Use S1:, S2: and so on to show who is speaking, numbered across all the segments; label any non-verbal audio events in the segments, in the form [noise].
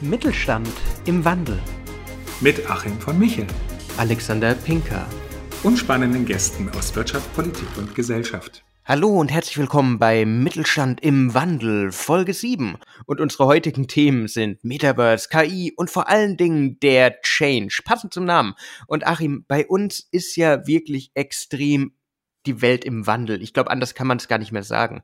S1: Mittelstand im Wandel.
S2: Mit Achim von Michel.
S1: Alexander Pinker.
S2: Und spannenden Gästen aus Wirtschaft, Politik und Gesellschaft.
S1: Hallo und herzlich willkommen bei Mittelstand im Wandel, Folge 7. Und unsere heutigen Themen sind Metaverse, KI und vor allen Dingen der Change, passend zum Namen. Und Achim, bei uns ist ja wirklich extrem die Welt im Wandel. Ich glaube, anders kann man es gar nicht mehr sagen.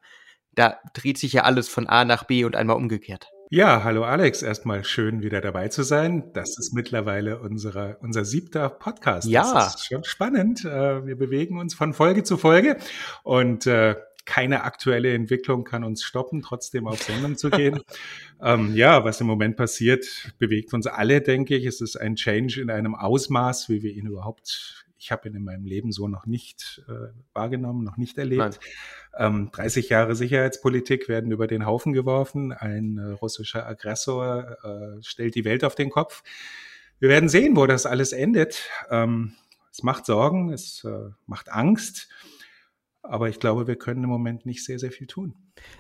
S1: Da dreht sich ja alles von A nach B und einmal umgekehrt.
S2: Ja, hallo Alex, erstmal schön wieder dabei zu sein. Das ist mittlerweile unsere, unser siebter Podcast.
S1: Ja.
S2: Das ist schon spannend. Äh, wir bewegen uns von Folge zu Folge und äh, keine aktuelle Entwicklung kann uns stoppen, trotzdem auf Sendung zu gehen. [laughs] ähm, ja, was im Moment passiert, bewegt uns alle, denke ich. Es ist ein Change in einem Ausmaß, wie wir ihn überhaupt ich habe ihn in meinem Leben so noch nicht äh, wahrgenommen, noch nicht erlebt. Ähm, 30 Jahre Sicherheitspolitik werden über den Haufen geworfen. Ein äh, russischer Aggressor äh, stellt die Welt auf den Kopf. Wir werden sehen, wo das alles endet. Ähm, es macht Sorgen, es äh, macht Angst. Aber ich glaube, wir können im Moment nicht sehr, sehr viel tun.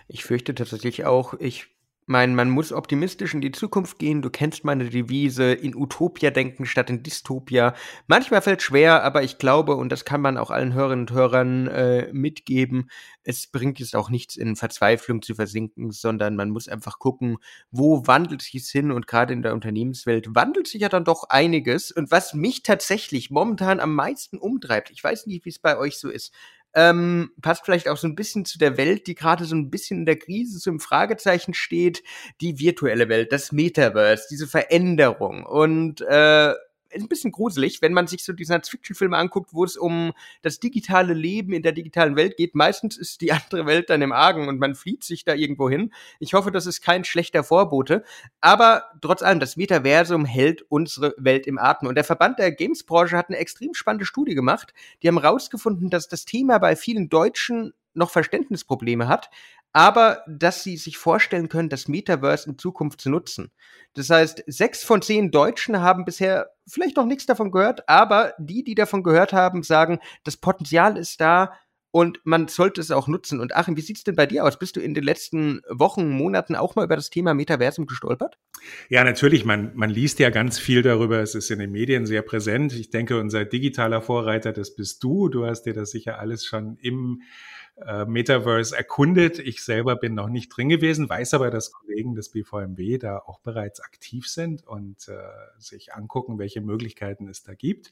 S1: Ich fürchte tatsächlich auch, ich mein, man muss optimistisch in die Zukunft gehen. Du kennst meine Devise, in Utopia denken statt in Dystopia. Manchmal fällt schwer, aber ich glaube, und das kann man auch allen Hörerinnen und Hörern äh, mitgeben, es bringt jetzt auch nichts in Verzweiflung zu versinken, sondern man muss einfach gucken, wo wandelt sich es hin und gerade in der Unternehmenswelt wandelt sich ja dann doch einiges. Und was mich tatsächlich momentan am meisten umtreibt, ich weiß nicht, wie es bei euch so ist, ähm, passt vielleicht auch so ein bisschen zu der Welt, die gerade so ein bisschen in der Krise, so im Fragezeichen steht, die virtuelle Welt, das Metaverse, diese Veränderung. Und äh, ein bisschen gruselig, wenn man sich so die Science-Fiction-Filme anguckt, wo es um das digitale Leben in der digitalen Welt geht. Meistens ist die andere Welt dann im Argen und man flieht sich da irgendwo hin. Ich hoffe, das ist kein schlechter Vorbote. Aber trotz allem, das Metaversum hält unsere Welt im Atem. Und der Verband der Games-Branche hat eine extrem spannende Studie gemacht. Die haben herausgefunden, dass das Thema bei vielen Deutschen noch Verständnisprobleme hat, aber dass sie sich vorstellen können, das Metaverse in Zukunft zu nutzen. Das heißt, sechs von zehn Deutschen haben bisher vielleicht noch nichts davon gehört, aber die, die davon gehört haben, sagen, das Potenzial ist da und man sollte es auch nutzen. Und Achim, wie sieht's denn bei dir aus? Bist du in den letzten Wochen, Monaten auch mal über das Thema Metaversum gestolpert?
S2: Ja, natürlich. Man, man liest ja ganz viel darüber. Es ist in den Medien sehr präsent. Ich denke, unser digitaler Vorreiter, das bist du. Du hast dir das sicher alles schon im äh, Metaverse erkundet. Ich selber bin noch nicht drin gewesen, weiß aber, dass Kollegen des BVMW da auch bereits aktiv sind und äh, sich angucken, welche Möglichkeiten es da gibt.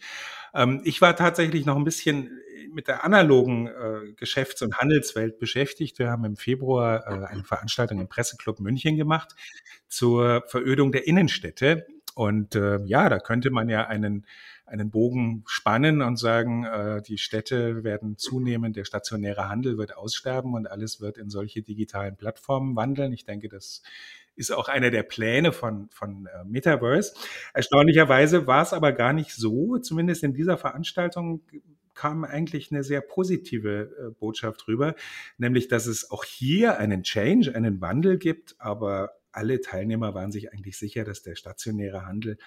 S2: Ähm, ich war tatsächlich noch ein bisschen mit der analogen äh, Geschäfts- und Handelswelt beschäftigt. Wir haben im Februar äh, eine Veranstaltung im Presseclub München gemacht zur Verödung der Innenstädte. Und äh, ja, da könnte man ja einen einen Bogen spannen und sagen, äh, die Städte werden zunehmend, der stationäre Handel wird aussterben und alles wird in solche digitalen Plattformen wandeln. Ich denke, das ist auch einer der Pläne von, von äh, Metaverse. Erstaunlicherweise war es aber gar nicht so, zumindest in dieser Veranstaltung kam eigentlich eine sehr positive äh, Botschaft rüber, nämlich, dass es auch hier einen Change, einen Wandel gibt, aber alle Teilnehmer waren sich eigentlich sicher, dass der stationäre Handel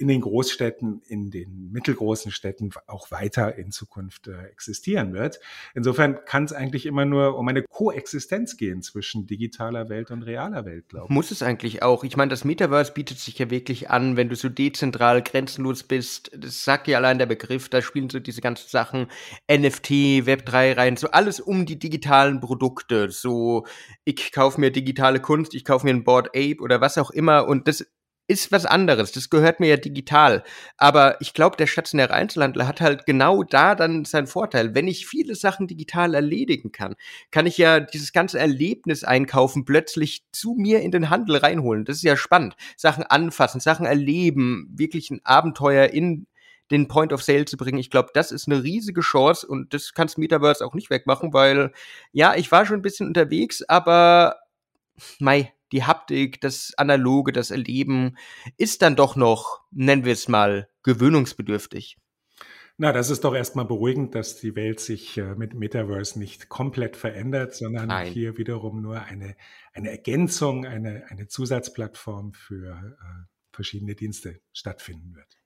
S2: in den Großstädten, in den mittelgroßen Städten auch weiter in Zukunft äh, existieren wird. Insofern kann es eigentlich immer nur um eine Koexistenz gehen zwischen digitaler Welt und realer Welt, glaube ich.
S1: Muss es eigentlich auch. Ich meine, das Metaverse bietet sich ja wirklich an, wenn du so dezentral, grenzenlos bist. Das sagt ja allein der Begriff, da spielen so diese ganzen Sachen NFT, Web3 rein, so alles um die digitalen Produkte. So, ich kaufe mir digitale Kunst, ich kaufe mir ein Board Ape oder was auch immer und das ist was anderes. Das gehört mir ja digital. Aber ich glaube, der stationäre Einzelhandel hat halt genau da dann seinen Vorteil. Wenn ich viele Sachen digital erledigen kann, kann ich ja dieses ganze Erlebnis einkaufen plötzlich zu mir in den Handel reinholen. Das ist ja spannend. Sachen anfassen, Sachen erleben, wirklich ein Abenteuer in den Point of Sale zu bringen. Ich glaube, das ist eine riesige Chance und das kannst Metaverse auch nicht wegmachen, weil ja, ich war schon ein bisschen unterwegs, aber mei, die Haptik, das Analoge, das Erleben ist dann doch noch, nennen wir es mal, gewöhnungsbedürftig.
S2: Na, das ist doch erstmal beruhigend, dass die Welt sich äh, mit Metaverse nicht komplett verändert, sondern Nein. hier wiederum nur eine, eine Ergänzung, eine, eine Zusatzplattform für äh, verschiedene Dienste stattfinden wird.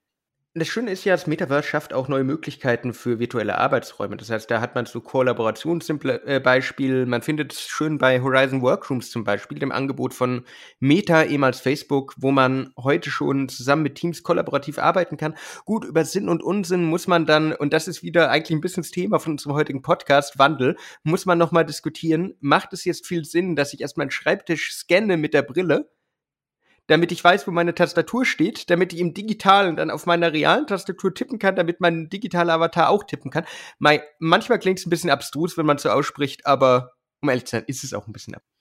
S1: Das Schöne ist ja, das Metaverse schafft auch neue Möglichkeiten für virtuelle Arbeitsräume. Das heißt, da hat man so Kollaborationsbeispiel. Äh, man findet es schön bei Horizon Workrooms zum Beispiel, dem Angebot von Meta, ehemals Facebook, wo man heute schon zusammen mit Teams kollaborativ arbeiten kann. Gut, über Sinn und Unsinn muss man dann, und das ist wieder eigentlich ein bisschen das Thema von unserem heutigen Podcast, Wandel, muss man nochmal diskutieren. Macht es jetzt viel Sinn, dass ich erstmal einen Schreibtisch scanne mit der Brille? Damit ich weiß, wo meine Tastatur steht, damit ich im Digitalen dann auf meiner realen Tastatur tippen kann, damit mein digitaler Avatar auch tippen kann. manchmal klingt es ein bisschen abstrus, wenn man so ausspricht, aber um ehrlich zu sein, ist es auch ein bisschen abstrus.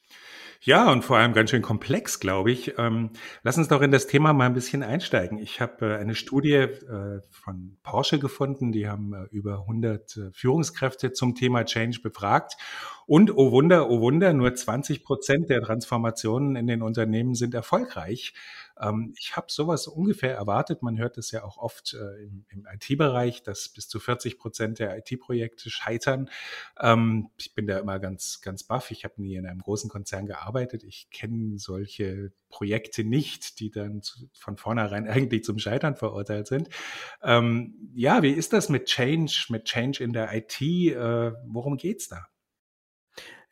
S2: Ja, und vor allem ganz schön komplex, glaube ich. Ähm, lass uns doch in das Thema mal ein bisschen einsteigen. Ich habe äh, eine Studie äh, von Porsche gefunden, die haben äh, über 100 äh, Führungskräfte zum Thema Change befragt. Und, oh Wunder, oh Wunder, nur 20 Prozent der Transformationen in den Unternehmen sind erfolgreich. Ähm, ich habe sowas ungefähr erwartet. Man hört es ja auch oft äh, im, im IT-Bereich, dass bis zu 40 Prozent der IT-Projekte scheitern. Ähm, ich bin da immer ganz, ganz baff. Ich habe nie in einem großen Konzern gearbeitet. Ich kenne solche Projekte nicht, die dann zu, von vornherein [laughs] eigentlich zum Scheitern verurteilt sind. Ähm, ja, wie ist das mit Change, mit Change in der IT? Äh, worum geht's da?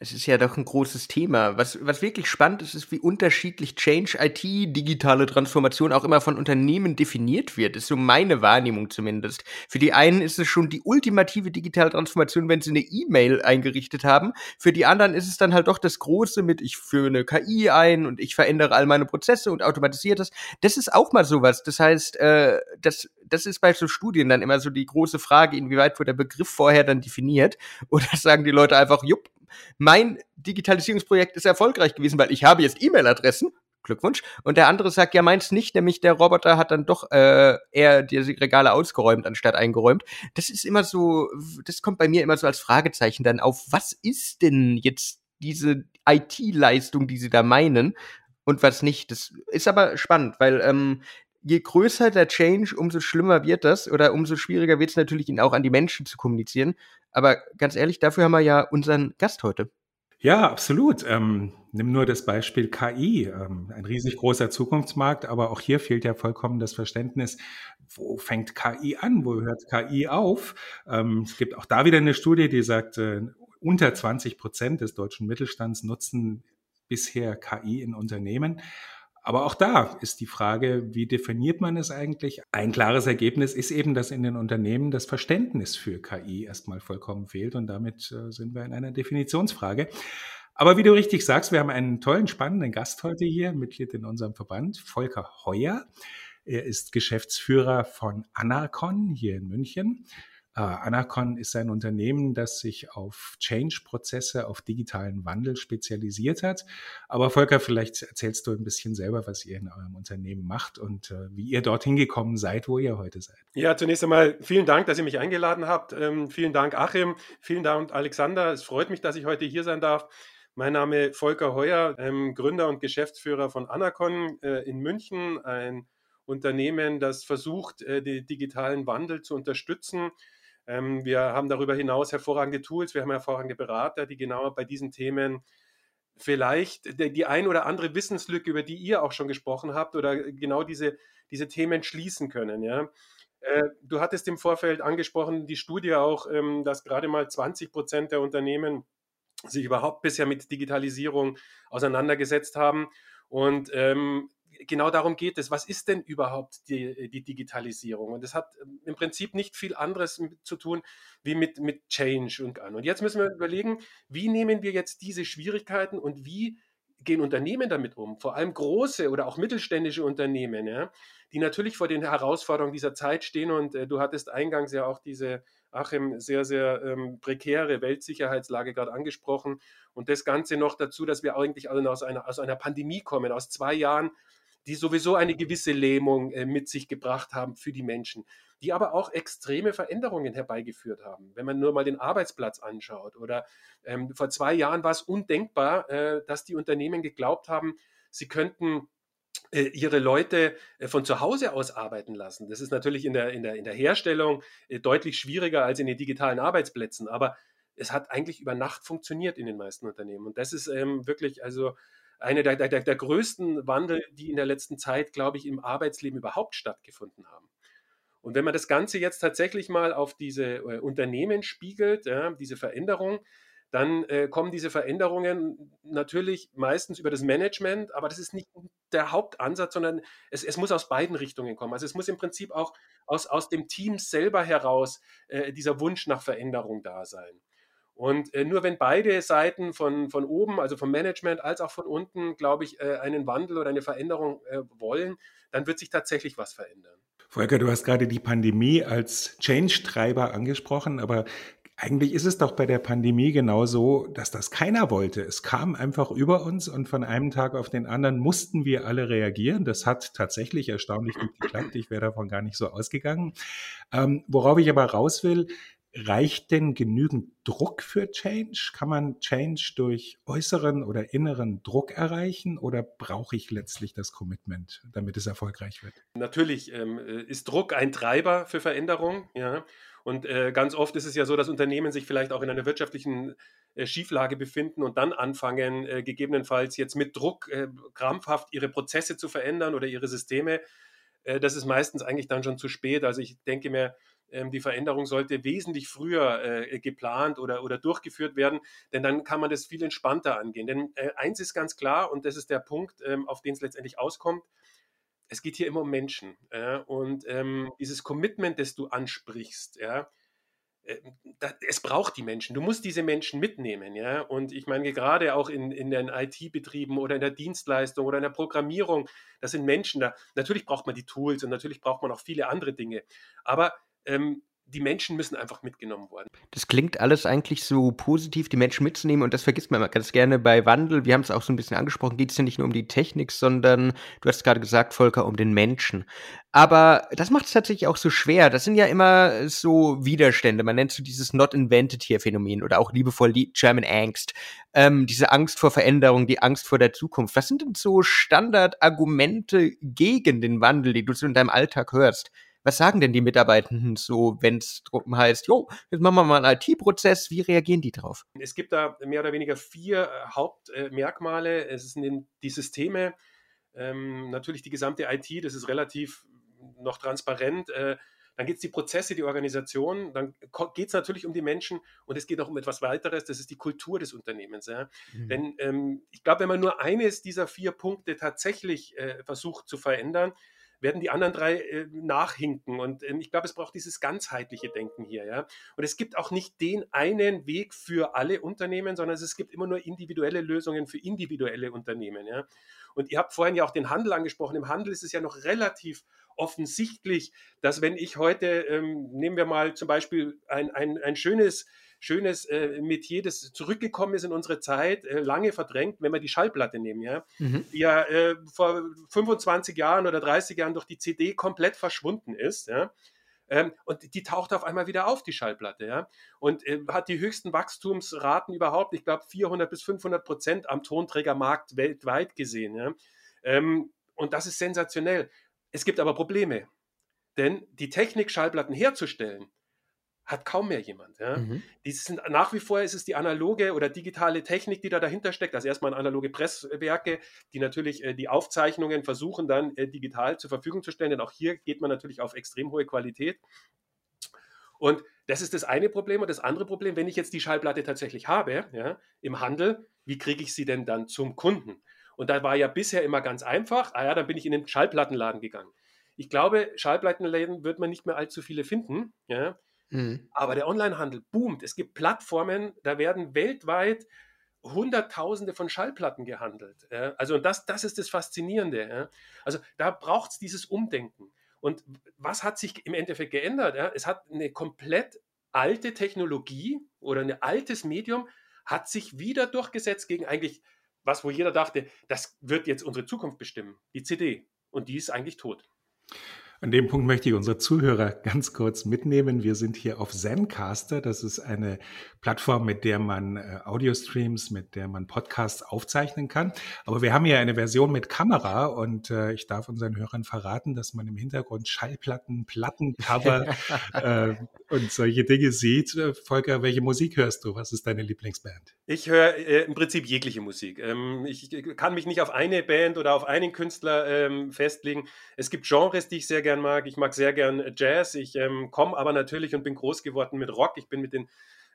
S1: Es ist ja doch ein großes Thema. Was, was wirklich spannend ist, ist, wie unterschiedlich Change IT, digitale Transformation auch immer von Unternehmen definiert wird. Das ist so meine Wahrnehmung zumindest. Für die einen ist es schon die ultimative digitale Transformation, wenn sie eine E-Mail eingerichtet haben. Für die anderen ist es dann halt doch das Große mit, ich führe eine KI ein und ich verändere all meine Prozesse und automatisiere das. Das ist auch mal sowas. Das heißt, äh, das, das ist bei so Studien dann immer so die große Frage, inwieweit wurde der Begriff vorher dann definiert. [laughs] Oder sagen die Leute einfach, jupp, mein Digitalisierungsprojekt ist erfolgreich gewesen, weil ich habe jetzt E-Mail-Adressen. Glückwunsch. Und der andere sagt, ja, meins nicht, nämlich der Roboter hat dann doch äh, eher die Regale ausgeräumt, anstatt eingeräumt. Das ist immer so, das kommt bei mir immer so als Fragezeichen dann auf, was ist denn jetzt diese IT-Leistung, die sie da meinen und was nicht. Das ist aber spannend, weil ähm, je größer der Change, umso schlimmer wird das oder umso schwieriger wird es natürlich, ihn auch an die Menschen zu kommunizieren. Aber ganz ehrlich, dafür haben wir ja unseren Gast heute.
S2: Ja, absolut. Ähm, nimm nur das Beispiel KI, ähm, ein riesig großer Zukunftsmarkt, aber auch hier fehlt ja vollkommen das Verständnis, wo fängt KI an, wo hört KI auf? Ähm, es gibt auch da wieder eine Studie, die sagt, äh, unter 20 Prozent des deutschen Mittelstands nutzen bisher KI in Unternehmen. Aber auch da ist die Frage, wie definiert man es eigentlich? Ein klares Ergebnis ist eben, dass in den Unternehmen das Verständnis für KI erstmal vollkommen fehlt und damit äh, sind wir in einer Definitionsfrage. Aber wie du richtig sagst, wir haben einen tollen, spannenden Gast heute hier, Mitglied in unserem Verband, Volker Heuer. Er ist Geschäftsführer von Anacon hier in München. Äh, Anacon ist ein Unternehmen, das sich auf Change-Prozesse, auf digitalen Wandel spezialisiert hat. Aber Volker, vielleicht erzählst du ein bisschen selber, was ihr in eurem Unternehmen macht und äh, wie ihr dorthin gekommen seid, wo ihr heute seid.
S3: Ja, zunächst einmal vielen Dank, dass ihr mich eingeladen habt. Ähm, vielen Dank, Achim. Vielen Dank, Alexander. Es freut mich, dass ich heute hier sein darf. Mein Name Volker Heuer, ähm, Gründer und Geschäftsführer von Anacon äh, in München, ein Unternehmen, das versucht, den digitalen Wandel zu unterstützen ähm, wir haben darüber hinaus hervorragende Tools, wir haben hervorragende Berater, die genau bei diesen Themen vielleicht die, ein oder andere Wissenslücke, über die ihr auch schon gesprochen habt, oder genau diese, diese Themen schließen können. Ja? Äh, du hattest im Vorfeld angesprochen, die Studie auch, ähm, dass gerade mal 20 Prozent der Unternehmen sich überhaupt bisher mit Digitalisierung auseinandergesetzt haben. Und ähm, genau darum geht es. Was ist denn überhaupt die, die Digitalisierung? Und das hat ähm, im Prinzip nicht viel anderes zu tun wie mit, mit Change und an. Und jetzt müssen wir überlegen, wie nehmen wir jetzt diese Schwierigkeiten und wie gehen Unternehmen damit um? Vor allem große oder auch mittelständische Unternehmen, ja, die natürlich vor den Herausforderungen dieser Zeit stehen. Und äh, du hattest eingangs ja auch diese Achim, sehr, sehr ähm, prekäre Weltsicherheitslage gerade angesprochen. Und das Ganze noch dazu, dass wir eigentlich aus einer, aus einer Pandemie kommen, aus zwei Jahren die sowieso eine gewisse Lähmung äh, mit sich gebracht haben für die Menschen, die aber auch extreme Veränderungen herbeigeführt haben. Wenn man nur mal den Arbeitsplatz anschaut oder ähm, vor zwei Jahren war es undenkbar, äh, dass die Unternehmen geglaubt haben, sie könnten äh, ihre Leute äh, von zu Hause aus arbeiten lassen. Das ist natürlich in der, in der, in der Herstellung äh, deutlich schwieriger als in den digitalen Arbeitsplätzen, aber es hat eigentlich über Nacht funktioniert in den meisten Unternehmen. Und das ist ähm, wirklich also eine der, der, der größten Wandel, die in der letzten Zeit, glaube ich, im Arbeitsleben überhaupt stattgefunden haben. Und wenn man das Ganze jetzt tatsächlich mal auf diese äh, Unternehmen spiegelt, ja, diese Veränderung, dann äh, kommen diese Veränderungen natürlich meistens über das Management, aber das ist nicht der Hauptansatz, sondern es, es muss aus beiden Richtungen kommen. Also es muss im Prinzip auch aus, aus dem Team selber heraus äh, dieser Wunsch nach Veränderung da sein. Und äh, nur wenn beide Seiten von, von oben, also vom Management als auch von unten, glaube ich, äh, einen Wandel oder eine Veränderung äh, wollen, dann wird sich tatsächlich was verändern.
S2: Volker, du hast gerade die Pandemie als Change-Treiber angesprochen, aber eigentlich ist es doch bei der Pandemie genauso, dass das keiner wollte. Es kam einfach über uns und von einem Tag auf den anderen mussten wir alle reagieren. Das hat tatsächlich erstaunlich gut geklappt. Ich wäre davon gar nicht so ausgegangen. Ähm, worauf ich aber raus will, reicht denn genügend Druck für Change? Kann man Change durch äußeren oder inneren Druck erreichen oder brauche ich letztlich das Commitment, damit es erfolgreich wird?
S3: Natürlich ähm, ist Druck ein Treiber für Veränderung, ja. Und äh, ganz oft ist es ja so, dass Unternehmen sich vielleicht auch in einer wirtschaftlichen äh, Schieflage befinden und dann anfangen, äh, gegebenenfalls jetzt mit Druck äh, krampfhaft ihre Prozesse zu verändern oder ihre Systeme. Äh, das ist meistens eigentlich dann schon zu spät. Also ich denke mir, die Veränderung sollte wesentlich früher äh, geplant oder, oder durchgeführt werden, denn dann kann man das viel entspannter angehen. Denn eins ist ganz klar, und das ist der Punkt, ähm, auf den es letztendlich auskommt, es geht hier immer um Menschen. Ja? Und ähm, dieses Commitment, das du ansprichst, ja, äh, es braucht die Menschen. Du musst diese Menschen mitnehmen, ja. Und ich meine, gerade auch in, in den IT-Betrieben oder in der Dienstleistung oder in der Programmierung, das sind Menschen da. Natürlich braucht man die Tools und natürlich braucht man auch viele andere Dinge. Aber ähm, die Menschen müssen einfach mitgenommen werden.
S1: Das klingt alles eigentlich so positiv, die Menschen mitzunehmen und das vergisst man immer ganz gerne bei Wandel. Wir haben es auch so ein bisschen angesprochen, geht es ja nicht nur um die Technik, sondern du hast gerade gesagt, Volker, um den Menschen. Aber das macht es tatsächlich auch so schwer. Das sind ja immer so Widerstände. Man nennt so dieses Not Invented hier Phänomen oder auch liebevoll die German Angst. Ähm, diese Angst vor Veränderung, die Angst vor der Zukunft. Was sind denn so Standardargumente gegen den Wandel, die du so in deinem Alltag hörst? Was sagen denn die Mitarbeitenden so, wenn es heißt, jo, jetzt machen wir mal einen IT-Prozess, wie reagieren die drauf?
S3: Es gibt da mehr oder weniger vier äh, Hauptmerkmale. es sind die Systeme, ähm, natürlich die gesamte IT, das ist relativ noch transparent. Äh, dann geht es die Prozesse, die Organisation, dann geht es natürlich um die Menschen und es geht auch um etwas weiteres, das ist die Kultur des Unternehmens. Ja. Mhm. Denn ähm, ich glaube, wenn man nur eines dieser vier Punkte tatsächlich äh, versucht zu verändern, werden die anderen drei äh, nachhinken. Und ähm, ich glaube, es braucht dieses ganzheitliche Denken hier. Ja? Und es gibt auch nicht den einen Weg für alle Unternehmen, sondern es gibt immer nur individuelle Lösungen für individuelle Unternehmen. Ja? Und ihr habt vorhin ja auch den Handel angesprochen. Im Handel ist es ja noch relativ offensichtlich, dass wenn ich heute, ähm, nehmen wir mal zum Beispiel ein, ein, ein schönes schönes äh, Metier, das zurückgekommen ist in unsere Zeit, äh, lange verdrängt, wenn wir die Schallplatte nehmen, ja, mhm. die ja äh, vor 25 Jahren oder 30 Jahren durch die CD komplett verschwunden ist, ja. Ähm, und die taucht auf einmal wieder auf, die Schallplatte, ja. Und äh, hat die höchsten Wachstumsraten überhaupt, ich glaube 400 bis 500 Prozent am Tonträgermarkt weltweit gesehen, ja. Ähm, und das ist sensationell. Es gibt aber Probleme. Denn die Technik, Schallplatten herzustellen, hat kaum mehr jemand. Ja. Mhm. sind, nach wie vor ist es die analoge oder digitale Technik, die da dahinter steckt. Also erstmal analoge Presswerke, die natürlich äh, die Aufzeichnungen versuchen dann äh, digital zur Verfügung zu stellen. Denn auch hier geht man natürlich auf extrem hohe Qualität. Und das ist das eine Problem. Und das andere Problem, wenn ich jetzt die Schallplatte tatsächlich habe, ja, im Handel, wie kriege ich sie denn dann zum Kunden? Und da war ja bisher immer ganz einfach, ah ja, dann bin ich in den Schallplattenladen gegangen. Ich glaube, Schallplattenläden wird man nicht mehr allzu viele finden. Ja. Mhm. Aber der Onlinehandel boomt. Es gibt Plattformen, da werden weltweit Hunderttausende von Schallplatten gehandelt. Also und das, das ist das Faszinierende. Also da braucht es dieses Umdenken. Und was hat sich im Endeffekt geändert? Es hat eine komplett alte Technologie oder ein altes Medium hat sich wieder durchgesetzt gegen eigentlich was, wo jeder dachte, das wird jetzt unsere Zukunft bestimmen, die CD. Und die ist eigentlich tot.
S2: An dem Punkt möchte ich unsere Zuhörer ganz kurz mitnehmen. Wir sind hier auf Zencaster. Das ist eine Plattform, mit der man äh, Audio-Streams, mit der man Podcasts aufzeichnen kann. Aber wir haben hier eine Version mit Kamera und äh, ich darf unseren Hörern verraten, dass man im Hintergrund Schallplatten, Plattencover [laughs] äh, und solche Dinge sieht. Äh, Volker, welche Musik hörst du? Was ist deine Lieblingsband?
S3: Ich höre äh, im Prinzip jegliche Musik. Ähm, ich, ich, kann mich nicht auf eine Band oder auf einen Künstler ähm, festlegen. Es gibt Genres, die ich sehr gerne gern mag. Ich mag sehr gern Jazz. Ich ähm, komme aber natürlich und bin groß geworden mit Rock. Ich bin mit den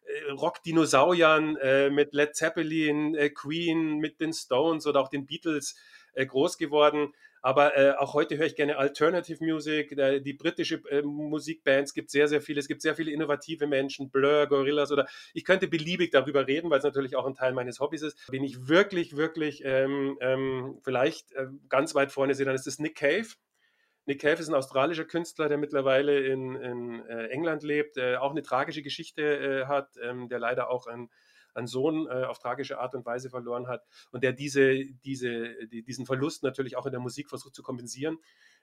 S3: äh, Rock-Dinosauriern, äh, mit Led Zeppelin, äh, Queen, mit den Stones oder auch den Beatles äh, groß geworden. Aber äh, auch heute höre ich gerne Alternative Music, äh, die britische äh, Musikbands gibt sehr, sehr viele. Es gibt sehr viele innovative Menschen, Blur, Gorillas oder ich könnte beliebig darüber reden, weil es natürlich auch ein Teil meines Hobbys ist. Wenn ich wirklich, wirklich ähm, ähm, vielleicht äh, ganz weit vorne sehe, dann ist es Nick Cave. Nick Cave ist ein australischer Künstler, der mittlerweile in, in äh, England lebt, äh, auch eine tragische Geschichte äh, hat, ähm, der leider auch ein, einen Sohn äh, auf tragische Art und Weise verloren hat und der diese, diese, die, diesen Verlust natürlich auch in der Musik versucht zu kompensieren.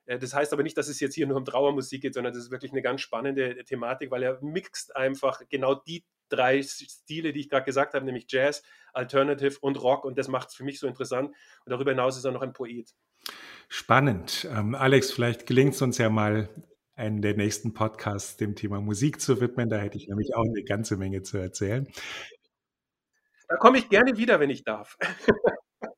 S3: Äh, das heißt aber nicht, dass es jetzt hier nur um Trauermusik geht, sondern das ist wirklich eine ganz spannende Thematik, weil er mixt einfach genau die drei Stile, die ich gerade gesagt habe, nämlich Jazz, Alternative und Rock und das macht es für mich so interessant. Und darüber hinaus ist er noch ein Poet.
S2: Spannend. Ähm, Alex, vielleicht gelingt es uns ja mal, einen der nächsten Podcasts dem Thema Musik zu widmen. Da hätte ich nämlich auch eine ganze Menge zu erzählen.
S3: Da komme ich gerne wieder, wenn ich darf.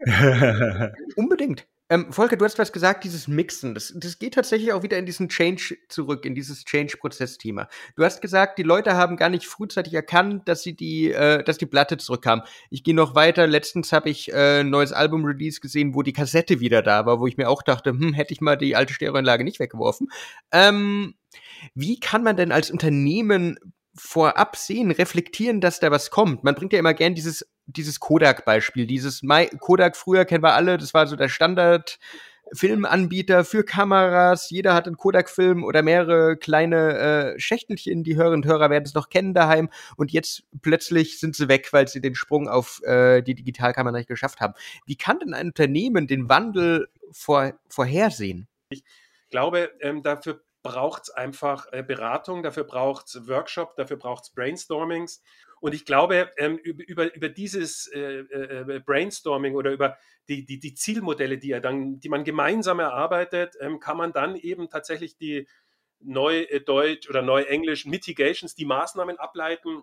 S3: [laughs]
S1: Unbedingt. Ähm, Volker, du hast was gesagt, dieses Mixen. Das, das geht tatsächlich auch wieder in diesen Change zurück, in dieses Change-Prozess-Thema. Du hast gesagt, die Leute haben gar nicht frühzeitig erkannt, dass sie die, äh, dass die Platte zurückkam. Ich gehe noch weiter. Letztens habe ich äh, ein neues Album-Release gesehen, wo die Kassette wieder da war, wo ich mir auch dachte, hm, hätte ich mal die alte Stereoanlage nicht weggeworfen. Ähm, wie kann man denn als Unternehmen vorab sehen, reflektieren, dass da was kommt. Man bringt ja immer gern dieses, dieses Kodak-Beispiel. Dieses My Kodak früher kennen wir alle, das war so der Standard. Filmanbieter für Kameras, jeder hat einen Kodak-Film oder mehrere kleine äh, Schächtelchen, die Hörerinnen und Hörer werden es noch kennen daheim und jetzt plötzlich sind sie weg, weil sie den Sprung auf äh, die Digitalkamera nicht geschafft haben. Wie kann denn ein Unternehmen den Wandel vor, vorhersehen?
S3: Ich glaube, ähm, dafür braucht es einfach äh, Beratung, dafür braucht es Workshop, dafür braucht es Brainstormings. Und ich glaube, ähm, über, über dieses äh, äh, Brainstorming oder über die, die, die Zielmodelle, die, er dann, die man gemeinsam erarbeitet, ähm, kann man dann eben tatsächlich die Neudeutsch oder Neuenglisch Mitigations, die Maßnahmen ableiten,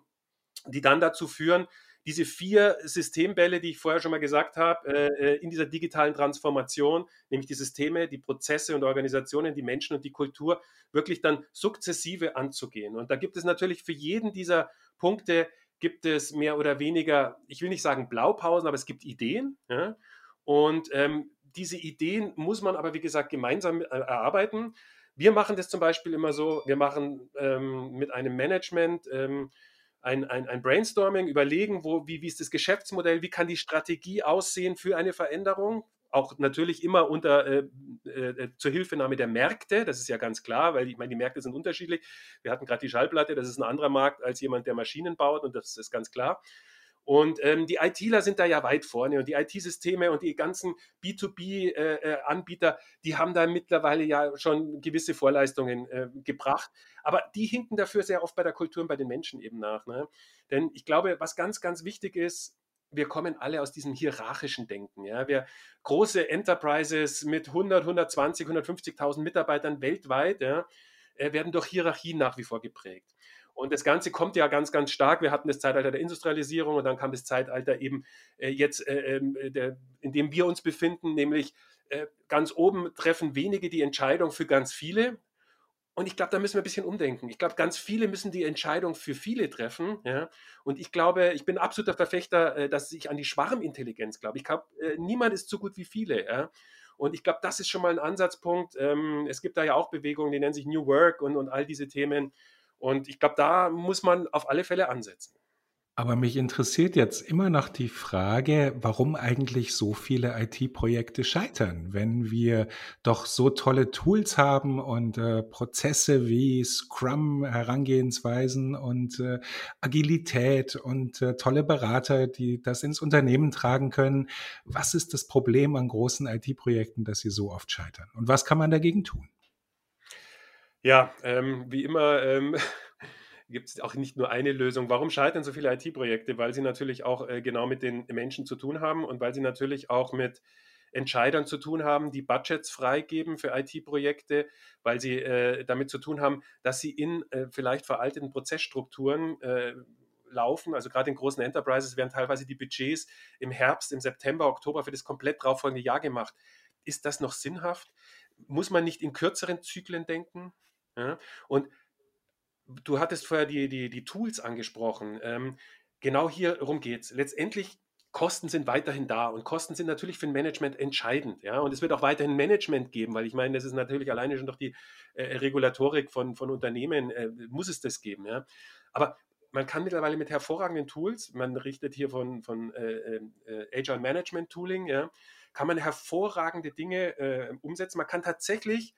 S3: die dann dazu führen, diese vier Systembälle, die ich vorher schon mal gesagt habe, äh, äh, in dieser digitalen Transformation, nämlich die Systeme, die Prozesse und Organisationen, die Menschen und die Kultur, wirklich dann sukzessive anzugehen. Und da gibt es natürlich für jeden dieser Punkte, gibt es mehr oder weniger, ich will nicht sagen Blaupausen, aber es gibt Ideen. Ja? Und ähm, diese Ideen muss man aber, wie gesagt, gemeinsam äh, erarbeiten. Wir machen das zum Beispiel immer so, wir machen ähm, mit einem Management, ähm, ein, ein, ein Brainstorming, überlegen, wo, wie, wie ist das Geschäftsmodell, wie kann die Strategie aussehen für eine Veränderung, auch natürlich immer unter äh, äh, zur Hilfenahme der Märkte, das ist ja ganz klar, weil ich meine, die Märkte sind unterschiedlich. Wir hatten gerade die Schallplatte, das ist ein anderer Markt als jemand, der Maschinen baut und das ist ganz klar. Und ähm, die ITler sind da ja weit vorne und die IT-Systeme und die ganzen B2B-Anbieter, äh, äh die haben da mittlerweile ja schon gewisse Vorleistungen äh, gebracht. Aber die hinken dafür sehr oft bei der Kultur und bei den Menschen eben nach. Ne? Denn ich glaube, was ganz, ganz wichtig ist, wir kommen alle aus diesem hierarchischen Denken. Ja? Wir große Enterprises mit 100, 120, 150.000 Mitarbeitern weltweit ja, äh, werden durch Hierarchien nach wie vor geprägt. Und das Ganze kommt ja ganz, ganz stark. Wir hatten das Zeitalter der Industrialisierung und dann kam das Zeitalter eben äh, jetzt, äh, ähm, der, in dem wir uns befinden, nämlich äh, ganz oben treffen wenige die Entscheidung für ganz viele. Und ich glaube, da müssen wir ein bisschen umdenken. Ich glaube, ganz viele müssen die Entscheidung für viele treffen. Ja? Und ich glaube, ich bin absoluter Verfechter, äh, dass ich an die Schwarmintelligenz glaube. Ich glaube, äh, niemand ist so gut wie viele. Ja? Und ich glaube, das ist schon mal ein Ansatzpunkt. Ähm, es gibt da ja auch Bewegungen, die nennen sich New Work und, und all diese Themen. Und ich glaube, da muss man auf alle Fälle ansetzen.
S2: Aber mich interessiert jetzt immer noch die Frage, warum eigentlich so viele IT-Projekte scheitern, wenn wir doch so tolle Tools haben und äh, Prozesse wie Scrum, Herangehensweisen und äh, Agilität und äh, tolle Berater, die das ins Unternehmen tragen können. Was ist das Problem an großen IT-Projekten, dass sie so oft scheitern? Und was kann man dagegen tun?
S3: Ja, ähm, wie immer ähm, gibt es auch nicht nur eine Lösung. Warum scheitern so viele IT-Projekte? Weil sie natürlich auch äh, genau mit den Menschen zu tun haben und weil sie natürlich auch mit Entscheidern zu tun haben, die Budgets freigeben für IT-Projekte, weil sie äh, damit zu tun haben, dass sie in äh, vielleicht veralteten Prozessstrukturen äh, laufen. Also gerade in großen Enterprises werden teilweise die Budgets im Herbst, im September, Oktober für das komplett darauffolgende Jahr gemacht. Ist das noch sinnhaft? muss man nicht in kürzeren Zyklen denken? Ja? Und du hattest vorher die, die, die Tools angesprochen. Ähm, genau hierum geht es. Letztendlich Kosten sind weiterhin da und Kosten sind natürlich für ein Management entscheidend. Ja? Und es wird auch weiterhin Management geben, weil ich meine, das ist natürlich alleine schon durch die äh, Regulatorik von, von Unternehmen, äh, muss es das geben. Ja? Aber man kann mittlerweile mit hervorragenden Tools, man richtet hier von, von äh, äh, Agile Management Tooling, ja, kann man hervorragende Dinge äh, umsetzen. Man kann tatsächlich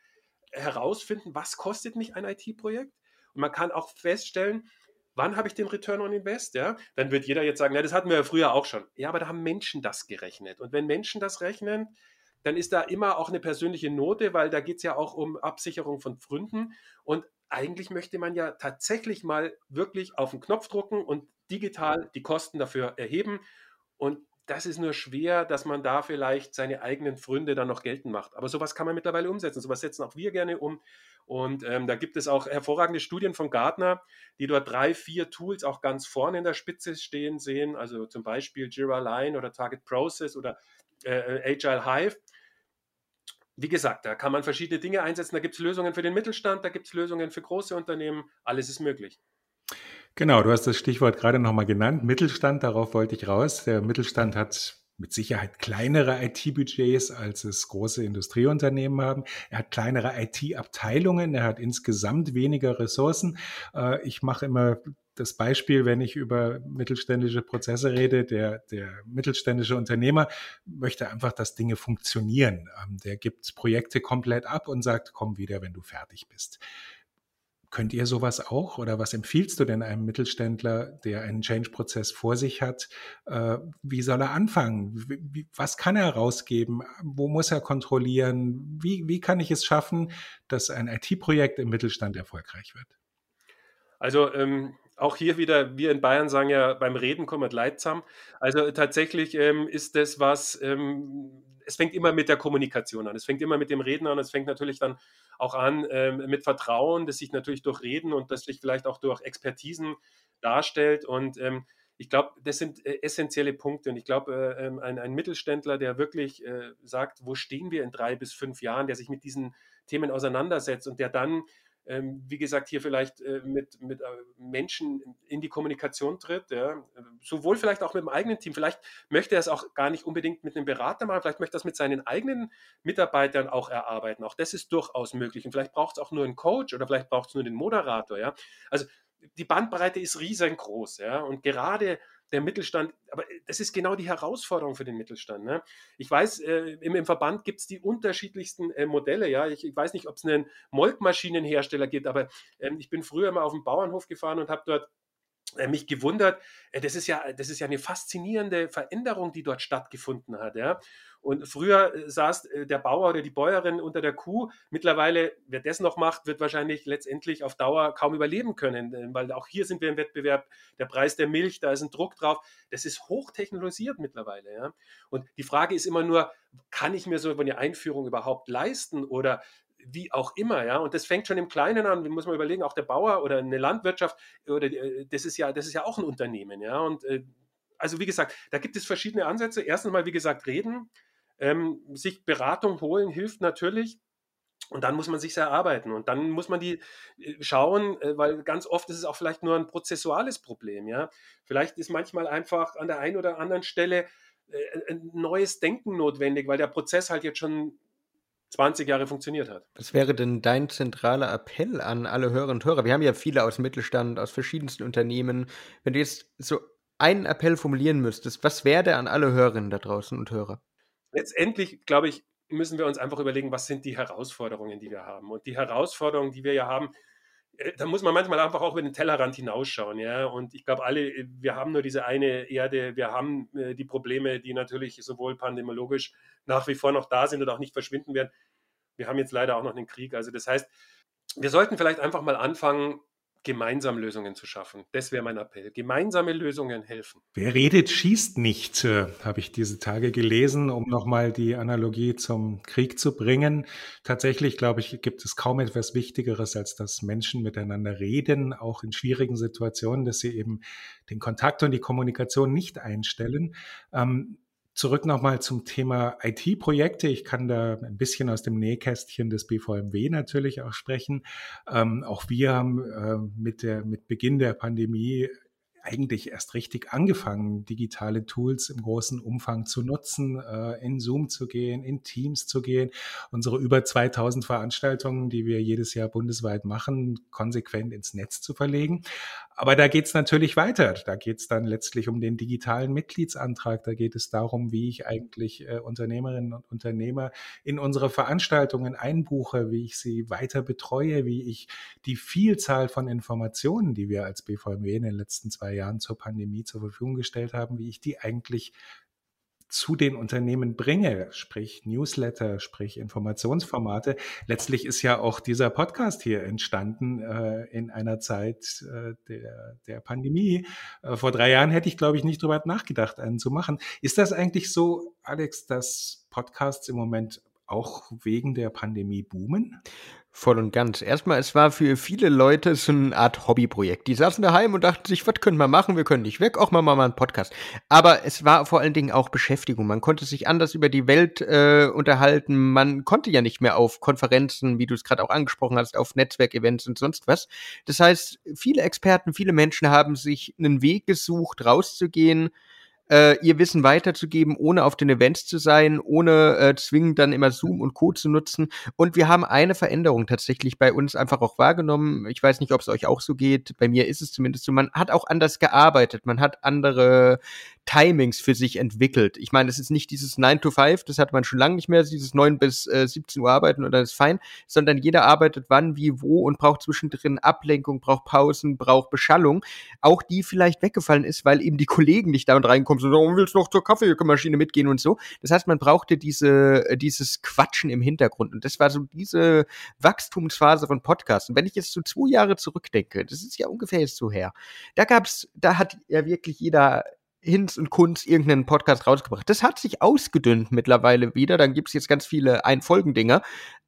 S3: herausfinden, was kostet mich ein IT-Projekt. Man kann auch feststellen, wann habe ich den Return on Invest? Ja, dann wird jeder jetzt sagen, ja, das hatten wir ja früher auch schon. Ja, aber da haben Menschen das gerechnet. Und wenn Menschen das rechnen, dann ist da immer auch eine persönliche Note, weil da geht es ja auch um Absicherung von Pfründen. Und eigentlich möchte man ja tatsächlich mal wirklich auf den Knopf drucken und digital die Kosten dafür erheben. Und das ist nur schwer, dass man da vielleicht seine eigenen Fründe dann noch geltend macht. Aber sowas kann man mittlerweile umsetzen. Sowas setzen auch wir gerne um. Und ähm, da gibt es auch hervorragende Studien von Gartner, die dort drei, vier Tools auch ganz vorne in der Spitze stehen sehen. Also zum Beispiel Jira Line oder Target Process oder äh, Agile Hive. Wie gesagt, da kann man verschiedene Dinge einsetzen. Da gibt es Lösungen für den Mittelstand, da gibt es Lösungen für große Unternehmen. Alles ist möglich.
S2: Genau, du hast das Stichwort gerade nochmal genannt. Mittelstand, darauf wollte ich raus. Der Mittelstand hat mit Sicherheit kleinere IT-Budgets, als es große Industrieunternehmen haben. Er hat kleinere IT-Abteilungen, er hat insgesamt weniger Ressourcen. Äh, ich mache immer das Beispiel, wenn ich über mittelständische Prozesse rede, der, der mittelständische Unternehmer möchte einfach, dass Dinge funktionieren. Ähm, der gibt Projekte komplett ab und sagt, komm wieder, wenn du fertig bist. Könnt ihr sowas auch oder was empfiehlst du denn einem Mittelständler, der einen Change-Prozess vor sich hat? Äh, wie soll er anfangen? Was kann er rausgeben? Wo muss er kontrollieren? Wie, wie kann ich es schaffen, dass ein IT-Projekt im Mittelstand erfolgreich wird?
S3: Also ähm, auch hier wieder, wir in Bayern sagen ja, beim Reden kommt leidsam. Also tatsächlich ähm, ist das was, ähm, es fängt immer mit der Kommunikation an. Es fängt immer mit dem Reden an. Es fängt natürlich dann auch an ähm, mit Vertrauen, das sich natürlich durch Reden und das sich vielleicht auch durch Expertisen darstellt. Und ähm, ich glaube, das sind äh, essentielle Punkte. Und ich glaube, äh, ähm, ein, ein, Mittelständler, der wirklich äh, sagt, wo stehen wir in drei bis fünf Jahren, der sich mit diesen Themen auseinandersetzt und der dann ähm, wie gesagt, hier vielleicht äh, mit, mit äh, Menschen in die Kommunikation tritt, ja. sowohl vielleicht auch mit dem eigenen Team, vielleicht möchte er es auch gar nicht unbedingt mit einem Berater machen, vielleicht möchte er es mit seinen eigenen Mitarbeitern auch erarbeiten. Auch das ist durchaus möglich. Und vielleicht braucht es auch nur einen Coach oder vielleicht braucht es nur den Moderator. Ja. Also die Bandbreite ist riesengroß, ja. Und gerade der Mittelstand, aber das ist genau die Herausforderung für den Mittelstand. Ne? Ich weiß, äh, im, im, Verband gibt es die unterschiedlichsten äh, Modelle. Ja, ich, ich, weiß nicht, ob es einen Molkmaschinenhersteller gibt, aber ähm, ich bin früher mal auf den Bauernhof gefahren und habe dort äh, mich gewundert. Äh, das ist ja, das ist ja eine faszinierende Veränderung, die dort stattgefunden hat. Ja. Und früher äh, saß der Bauer oder die Bäuerin unter der Kuh. Mittlerweile, wer das noch macht, wird wahrscheinlich letztendlich auf Dauer kaum überleben können, weil auch hier sind wir im Wettbewerb. Der Preis der Milch, da ist ein Druck drauf. Das ist hochtechnologisiert mittlerweile. Ja. Und die Frage ist immer nur, kann ich mir so eine Einführung überhaupt leisten oder wie auch immer, ja. Und das fängt schon im Kleinen an, muss man überlegen, auch der Bauer oder eine Landwirtschaft, oder äh, das ist ja, das ist ja auch ein Unternehmen, ja. Und äh, also wie gesagt, da gibt es verschiedene Ansätze. Erstens mal, wie gesagt, reden, ähm, sich Beratung holen hilft natürlich. Und dann muss man sich erarbeiten und dann muss man die äh, schauen, äh, weil ganz oft ist es auch vielleicht nur ein prozessuales Problem. Ja? Vielleicht ist manchmal einfach an der einen oder anderen Stelle ein neues Denken notwendig, weil der Prozess halt jetzt schon 20 Jahre funktioniert hat.
S1: Was wäre denn dein zentraler Appell an alle Hörerinnen und Hörer? Wir haben ja viele aus dem Mittelstand, aus verschiedensten Unternehmen. Wenn du jetzt so einen Appell formulieren müsstest, was wäre an alle Hörerinnen da draußen und Hörer?
S3: Letztendlich, glaube ich, müssen wir uns einfach überlegen, was sind die Herausforderungen, die wir haben. Und die Herausforderungen, die wir ja haben, äh, da muss man manchmal einfach auch über den Tellerrand hinausschauen, ja. Und ich glaube, alle, äh, wir haben nur diese eine Erde, wir haben äh, die Probleme, die natürlich sowohl pandemiologisch nach wie vor noch da sind und auch nicht verschwinden werden. Wir haben jetzt leider auch noch einen Krieg. Also das heißt, wir sollten vielleicht einfach mal anfangen, gemeinsam Lösungen zu schaffen. Das wäre mein Appell. Gemeinsame Lösungen helfen.
S2: Wer redet, schießt nicht, äh, habe ich diese Tage gelesen, um nochmal die Analogie zum Krieg zu bringen. Tatsächlich, glaube ich, gibt es kaum etwas Wichtigeres, als dass Menschen miteinander reden, auch in schwierigen Situationen, dass sie eben den Kontakt und die Kommunikation nicht einstellen. Ähm, Zurück nochmal zum Thema IT-Projekte. Ich kann da ein bisschen aus dem Nähkästchen des BVMW natürlich auch sprechen. Ähm, auch wir haben äh, mit, der, mit Beginn der Pandemie eigentlich erst richtig angefangen, digitale Tools im großen Umfang zu nutzen, äh, in Zoom zu gehen, in Teams zu gehen, unsere über 2000 Veranstaltungen, die wir jedes Jahr bundesweit machen, konsequent ins Netz zu verlegen. Aber da geht es natürlich weiter. Da geht es dann letztlich um den digitalen Mitgliedsantrag. Da geht es darum, wie ich eigentlich äh, Unternehmerinnen und Unternehmer in unsere Veranstaltungen einbuche, wie ich sie weiter betreue, wie ich die Vielzahl von Informationen, die wir als BVMW in den letzten zwei Jahren zur Pandemie zur Verfügung gestellt haben, wie ich die eigentlich zu den Unternehmen bringe, sprich Newsletter, sprich Informationsformate. Letztlich ist ja auch dieser Podcast hier entstanden äh, in einer Zeit äh, der, der Pandemie. Äh, vor drei Jahren hätte ich, glaube ich, nicht drüber nachgedacht, einen zu machen. Ist das eigentlich so, Alex, dass Podcasts im Moment auch wegen der Pandemie boomen?
S1: Voll und ganz. Erstmal, es war für viele Leute so eine Art Hobbyprojekt. Die saßen daheim und dachten sich, was können wir machen? Wir können nicht weg, auch mal mal einen Podcast. Aber es war vor allen Dingen auch Beschäftigung. Man konnte sich anders über die Welt äh, unterhalten. Man konnte ja nicht mehr auf Konferenzen, wie du es gerade auch angesprochen hast, auf Netzwerkevents und sonst was. Das heißt, viele Experten, viele Menschen haben sich einen Weg gesucht, rauszugehen, äh, ihr Wissen weiterzugeben, ohne auf den Events zu sein, ohne äh, zwingend dann immer Zoom und Co. zu nutzen. Und wir haben eine Veränderung tatsächlich bei uns einfach auch wahrgenommen. Ich weiß nicht, ob es euch auch so geht. Bei mir ist es zumindest so. Man hat auch anders gearbeitet. Man hat andere Timings für sich entwickelt. Ich meine, es ist nicht dieses 9 to 5, das hat man schon lange nicht mehr, dieses 9 bis äh, 17 Uhr arbeiten oder das ist fein, sondern jeder arbeitet wann, wie, wo und braucht zwischendrin Ablenkung, braucht Pausen, braucht Beschallung. Auch die vielleicht weggefallen ist, weil eben die Kollegen nicht da und reinkommen, so, oh, willst du noch zur Kaffeemaschine mitgehen und so. Das heißt, man brauchte diese, äh, dieses Quatschen im Hintergrund. Und das war so diese Wachstumsphase von Podcasts. Und wenn ich jetzt so zwei Jahre zurückdenke, das ist ja ungefähr jetzt so her, da gab's, da hat ja wirklich jeder Hinz und Kunz irgendeinen Podcast rausgebracht. Das hat sich ausgedünnt mittlerweile wieder. Dann gibt's jetzt ganz viele Einfolgendinger.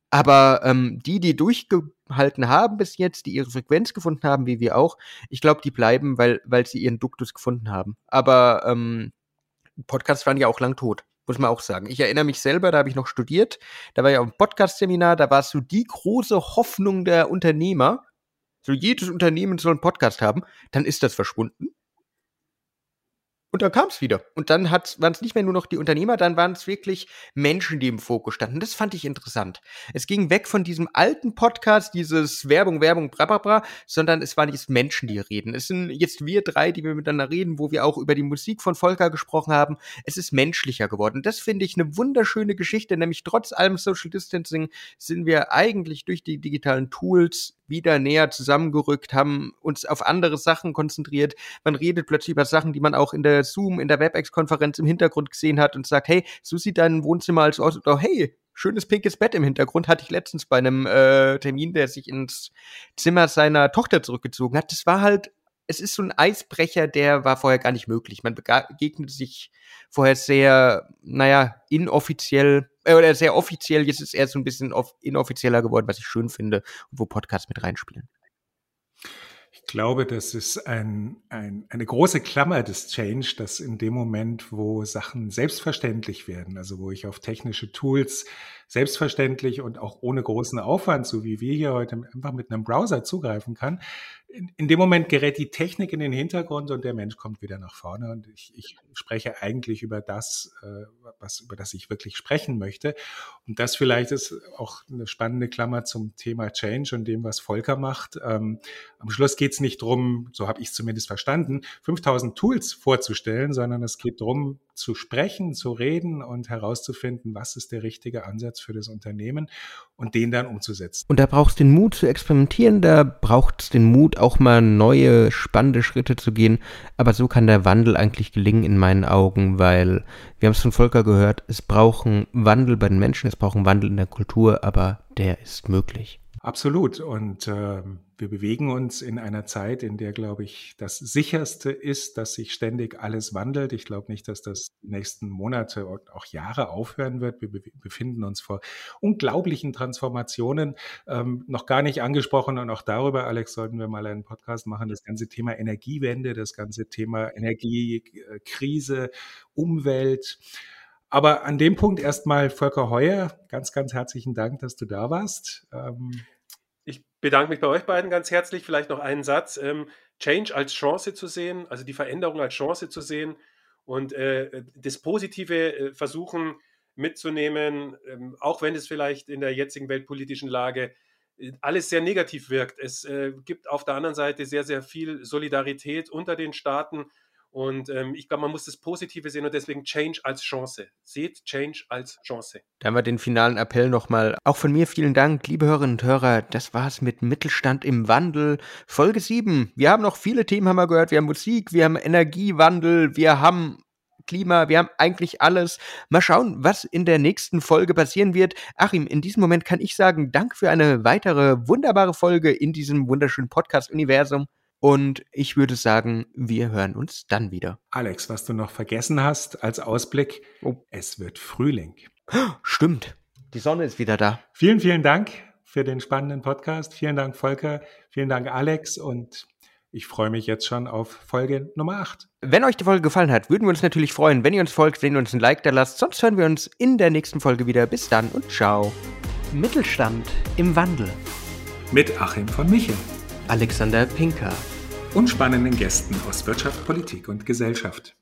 S1: Aber ähm, die, die durchgehalten haben bis jetzt, die ihre Frequenz gefunden haben, wie wir auch, ich glaube, die bleiben, weil, weil sie ihren Duktus gefunden haben. Aber ähm, Podcasts waren ja auch lang tot, muss man auch sagen. Ich erinnere mich selber, da habe ich noch studiert, da war ja auch ein Podcast-Seminar, da war es so die große Hoffnung der Unternehmer. So jedes Unternehmen soll einen Podcast haben, dann ist das verschwunden. Und dann kam es wieder. Und dann waren es nicht mehr nur noch die Unternehmer, dann waren es wirklich Menschen, die im Fokus standen. Das fand ich interessant. Es ging weg von diesem alten Podcast, dieses Werbung, Werbung, bra, bra, bra, sondern es waren jetzt Menschen, die reden. Es sind jetzt wir drei, die wir miteinander reden, wo wir auch über die Musik von Volker gesprochen haben. Es ist menschlicher geworden. Das finde ich eine wunderschöne Geschichte, nämlich trotz allem Social Distancing sind wir eigentlich durch die digitalen Tools wieder näher zusammengerückt, haben uns auf andere Sachen konzentriert. Man redet plötzlich über Sachen, die man auch in der Zoom, in der WebEx-Konferenz im Hintergrund gesehen hat und sagt, hey, so sieht dein Wohnzimmer als aus. Oder hey, schönes pinkes Bett im Hintergrund hatte ich letztens bei einem äh, Termin, der sich ins Zimmer seiner Tochter zurückgezogen hat. Das war halt, es ist so ein Eisbrecher, der war vorher gar nicht möglich. Man begegnet sich vorher sehr, naja, inoffiziell oder sehr offiziell. Jetzt ist es eher so ein bisschen inoffizieller geworden, was ich schön finde wo Podcasts mit reinspielen.
S2: Ich glaube, das ist ein, ein, eine große Klammer des Change, dass in dem Moment, wo Sachen selbstverständlich werden, also wo ich auf technische Tools selbstverständlich und auch ohne großen Aufwand, so wie wir hier heute einfach mit einem Browser zugreifen kann, in, in, dem Moment gerät die Technik in den Hintergrund und der Mensch kommt wieder nach vorne. Und ich, ich spreche eigentlich über das, äh, was, über das ich wirklich sprechen möchte. Und das vielleicht ist auch eine spannende Klammer zum Thema Change und dem, was Volker macht. Ähm, am Schluss geht es nicht drum, so habe ich es zumindest verstanden, 5000 Tools vorzustellen, sondern es geht darum, zu sprechen, zu reden und herauszufinden, was ist der richtige Ansatz für das Unternehmen und den dann umzusetzen.
S1: Und da braucht es den Mut zu experimentieren, da braucht es den Mut, auch mal neue, spannende Schritte zu gehen. Aber so kann der Wandel eigentlich gelingen in meinen Augen, weil wir haben es von Volker gehört, es braucht einen Wandel bei den Menschen, es braucht einen Wandel in der Kultur, aber der ist möglich.
S2: Absolut. Und äh, wir bewegen uns in einer Zeit, in der, glaube ich, das sicherste ist, dass sich ständig alles wandelt. Ich glaube nicht, dass das die nächsten Monate und auch Jahre aufhören wird. Wir befinden uns vor unglaublichen Transformationen, ähm, noch gar nicht angesprochen. Und auch darüber, Alex, sollten wir mal einen Podcast machen. Das ganze Thema Energiewende, das ganze Thema Energiekrise, Umwelt. Aber an dem Punkt erstmal Volker Heuer, ganz, ganz herzlichen Dank, dass du da warst. Ähm
S3: bedanke mich bei euch beiden ganz herzlich. Vielleicht noch einen Satz. Ähm, Change als Chance zu sehen, also die Veränderung als Chance zu sehen und äh, das Positive äh, versuchen mitzunehmen, ähm, auch wenn es vielleicht in der jetzigen weltpolitischen Lage äh, alles sehr negativ wirkt. Es äh, gibt auf der anderen Seite sehr, sehr viel Solidarität unter den Staaten und ähm, ich glaube, man muss das Positive sehen und deswegen Change als Chance. Seht Change als Chance.
S1: Da haben wir den finalen Appell nochmal. Auch von mir vielen Dank, liebe Hörerinnen und Hörer. Das war's mit Mittelstand im Wandel. Folge 7. Wir haben noch viele Themen haben wir gehört. Wir haben Musik, wir haben Energiewandel, wir haben Klima, wir haben eigentlich alles. Mal schauen, was in der nächsten Folge passieren wird. Achim, in diesem Moment kann ich sagen, Dank für eine weitere wunderbare Folge in diesem wunderschönen Podcast-Universum. Und ich würde sagen, wir hören uns dann wieder.
S2: Alex, was du noch vergessen hast als Ausblick, oh. es wird Frühling.
S1: Stimmt. Die Sonne ist wieder da.
S2: Vielen, vielen Dank für den spannenden Podcast. Vielen Dank, Volker. Vielen Dank, Alex. Und ich freue mich jetzt schon auf Folge Nummer 8.
S1: Wenn euch die Folge gefallen hat, würden wir uns natürlich freuen, wenn ihr uns folgt, wenn ihr uns ein Like da lasst. Sonst hören wir uns in der nächsten Folge wieder. Bis dann und ciao. Mittelstand im Wandel.
S2: Mit Achim von Michel.
S1: Alexander Pinker
S2: und spannenden Gästen aus Wirtschaft, Politik und Gesellschaft.